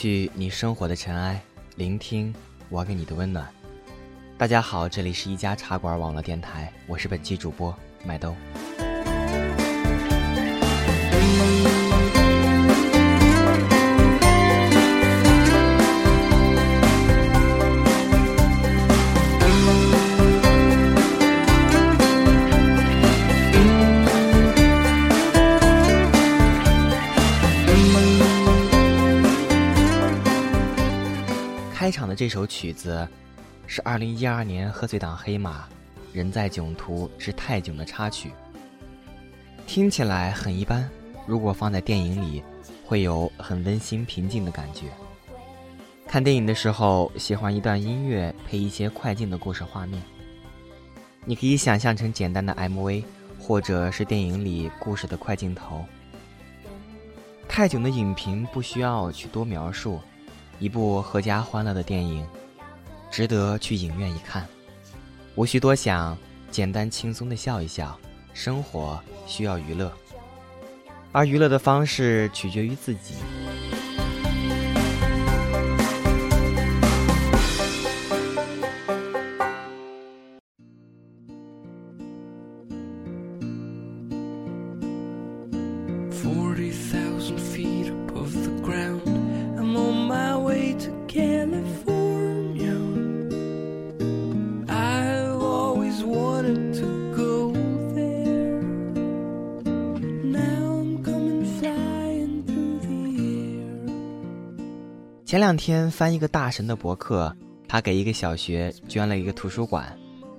去你生活的尘埃，聆听我给你的温暖。大家好，这里是一家茶馆网络电台，我是本期主播麦兜。开场的这首曲子，是二零一二年贺岁档黑马《人在囧途之泰囧》的插曲。听起来很一般，如果放在电影里，会有很温馨平静的感觉。看电影的时候，喜欢一段音乐配一些快进的故事画面。你可以想象成简单的 MV，或者是电影里故事的快镜头。泰囧的影评不需要去多描述。一部阖家欢乐的电影，值得去影院一看。无需多想，简单轻松的笑一笑。生活需要娱乐，而娱乐的方式取决于自己。前两天翻一个大神的博客，他给一个小学捐了一个图书馆，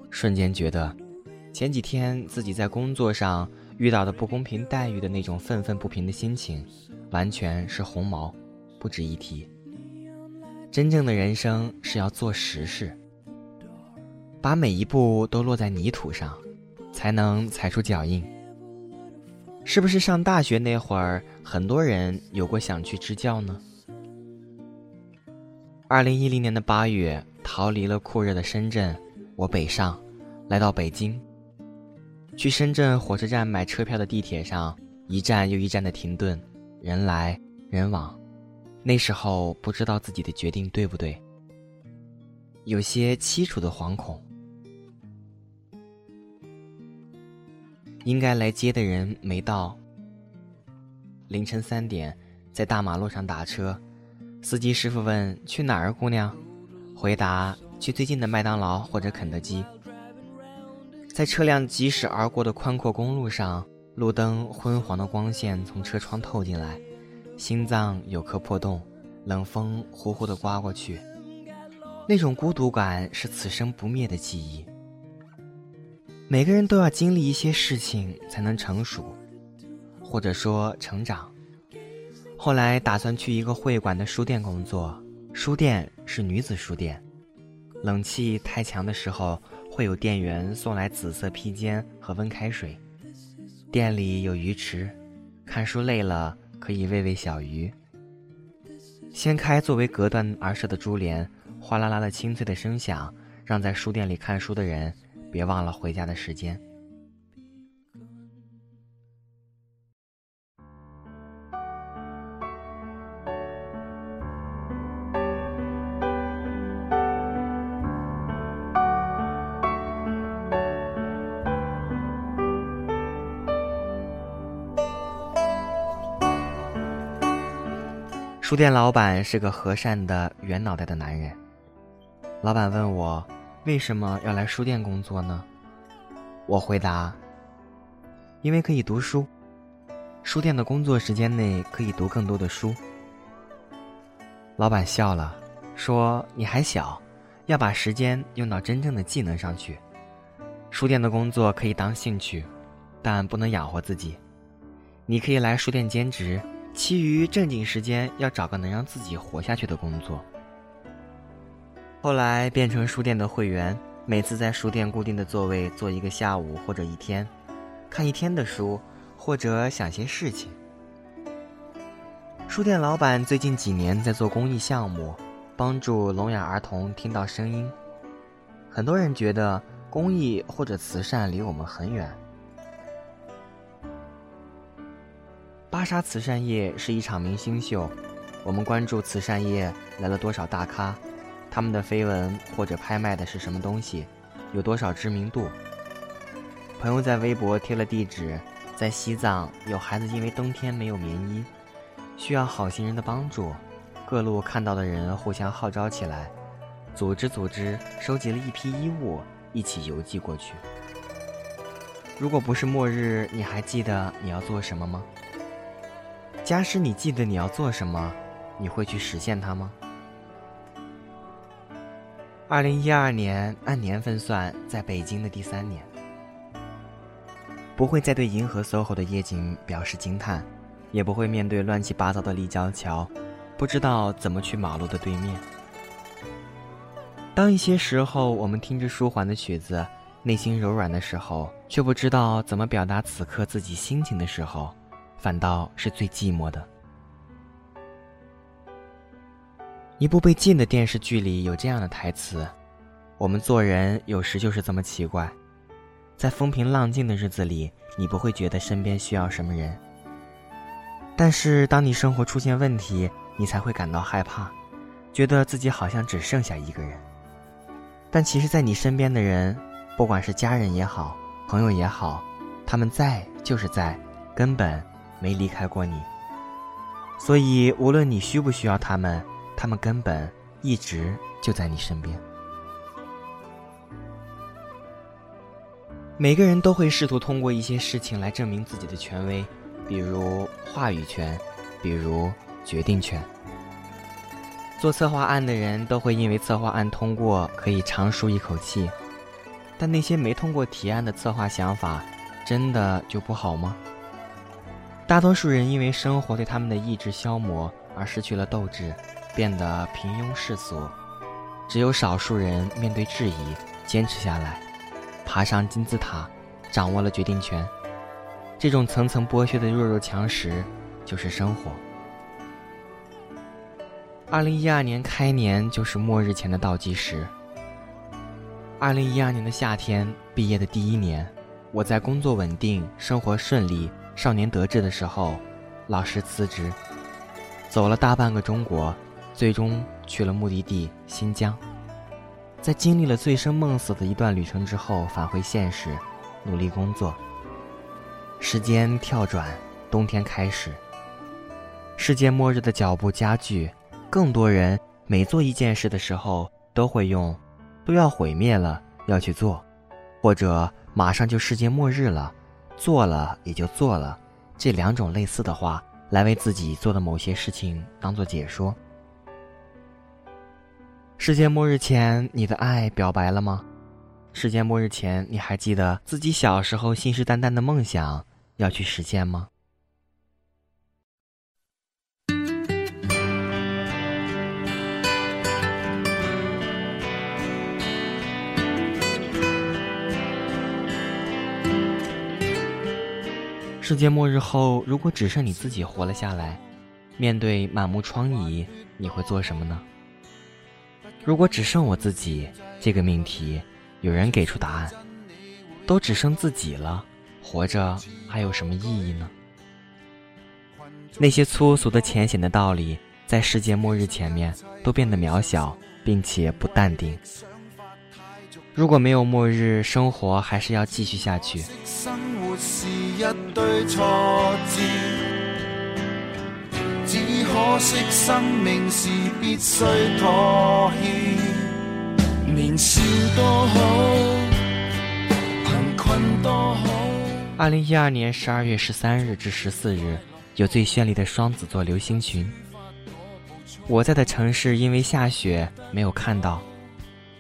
瞬间觉得，前几天自己在工作上遇到的不公平待遇的那种愤愤不平的心情，完全是鸿毛，不值一提。真正的人生是要做实事，把每一步都落在泥土上，才能踩出脚印。是不是上大学那会儿，很多人有过想去支教呢？二零一零年的八月，逃离了酷热的深圳，我北上，来到北京。去深圳火车站买车票的地铁上，一站又一站的停顿，人来人往。那时候不知道自己的决定对不对，有些凄楚的惶恐。应该来接的人没到。凌晨三点，在大马路上打车。司机师傅问：“去哪儿，姑娘？”回答：“去最近的麦当劳或者肯德基。”在车辆疾驶而过的宽阔公路上，路灯昏黄的光线从车窗透进来，心脏有颗破洞，冷风呼呼地刮过去，那种孤独感是此生不灭的记忆。每个人都要经历一些事情才能成熟，或者说成长。后来打算去一个会馆的书店工作，书店是女子书店，冷气太强的时候会有店员送来紫色披肩和温开水，店里有鱼池，看书累了可以喂喂小鱼。掀开作为隔断而设的珠帘，哗啦啦的清脆的声响，让在书店里看书的人别忘了回家的时间。书店老板是个和善的圆脑袋的男人。老板问我为什么要来书店工作呢？我回答：因为可以读书。书店的工作时间内可以读更多的书。老板笑了，说：“你还小，要把时间用到真正的技能上去。书店的工作可以当兴趣，但不能养活自己。你可以来书店兼职。”其余正经时间要找个能让自己活下去的工作。后来变成书店的会员，每次在书店固定的座位坐一个下午或者一天，看一天的书，或者想些事情。书店老板最近几年在做公益项目，帮助聋哑儿童听到声音。很多人觉得公益或者慈善离我们很远。芭莎慈善夜是一场明星秀，我们关注慈善夜来了多少大咖，他们的绯闻或者拍卖的是什么东西，有多少知名度。朋友在微博贴了地址，在西藏有孩子因为冬天没有棉衣，需要好心人的帮助，各路看到的人互相号召起来，组织组织收集了一批衣物，一起邮寄过去。如果不是末日，你还记得你要做什么吗？假使你记得你要做什么，你会去实现它吗？二零一二年按年份算，在北京的第三年，不会再对银河 SOHO 的夜景表示惊叹，也不会面对乱七八糟的立交桥，不知道怎么去马路的对面。当一些时候我们听着舒缓的曲子。内心柔软的时候，却不知道怎么表达此刻自己心情的时候，反倒是最寂寞的。一部被禁的电视剧里有这样的台词：“我们做人有时就是这么奇怪，在风平浪静的日子里，你不会觉得身边需要什么人；但是当你生活出现问题，你才会感到害怕，觉得自己好像只剩下一个人。但其实，在你身边的人。”不管是家人也好，朋友也好，他们在就是在，根本没离开过你。所以，无论你需不需要他们，他们根本一直就在你身边。每个人都会试图通过一些事情来证明自己的权威，比如话语权，比如决定权。做策划案的人都会因为策划案通过，可以长舒一口气。但那些没通过提案的策划想法，真的就不好吗？大多数人因为生活对他们的意志消磨而失去了斗志，变得平庸世俗。只有少数人面对质疑坚持下来，爬上金字塔，掌握了决定权。这种层层剥削的弱肉强食，就是生活。二零一二年开年就是末日前的倒计时。二零一二年的夏天，毕业的第一年，我在工作稳定、生活顺利、少年得志的时候，老师辞职，走了大半个中国，最终去了目的地新疆。在经历了醉生梦死的一段旅程之后，返回现实，努力工作。时间跳转，冬天开始，世界末日的脚步加剧，更多人每做一件事的时候，都会用。都要毁灭了，要去做，或者马上就世界末日了，做了也就做了，这两种类似的话来为自己做的某些事情当做解说。世界末日前，你的爱表白了吗？世界末日前，你还记得自己小时候信誓旦旦的梦想要去实现吗？世界末日后，如果只剩你自己活了下来，面对满目疮痍，你会做什么呢？如果只剩我自己，这个命题，有人给出答案：都只剩自己了，活着还有什么意义呢？那些粗俗的、浅显的道理，在世界末日前面都变得渺小，并且不淡定。如果没有末日，生活还是要继续下去。只可惜生命是必須妥協二零一二年十二月十三日至十四日，有最绚丽的双子座流星群。我在的城市因为下雪没有看到，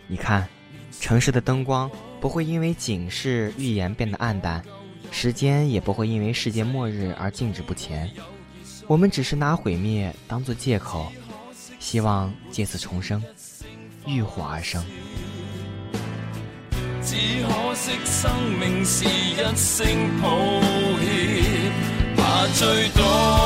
你看。城市的灯光不会因为警示预言变得暗淡，时间也不会因为世界末日而静止不前。我们只是拿毁灭当做借口，希望借此重生，浴火而生。只可惜生命是一声抱歉，怕最多。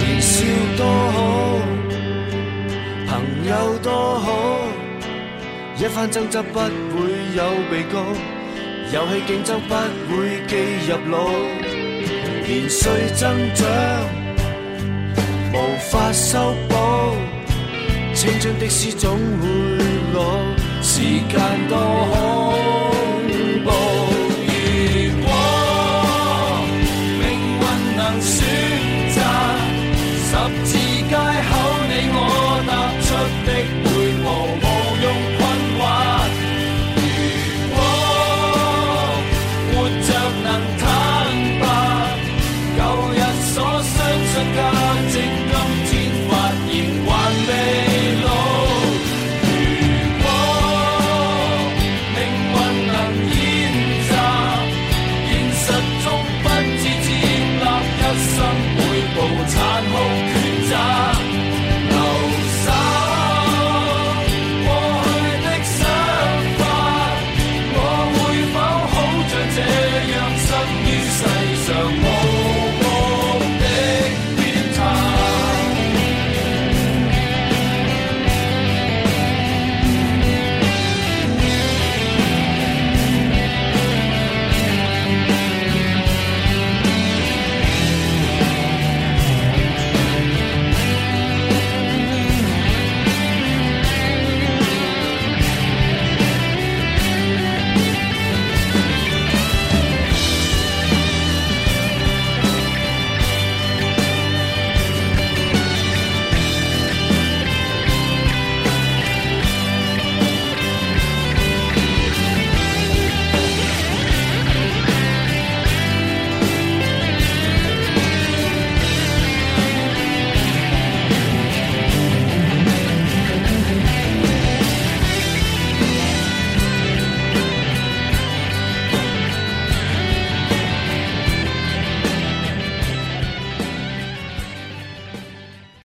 年少多好朋友多好一番争执不会有被告游戏竞争不会记入脑年岁增长。无法修补，青春的诗总会老，时间多好。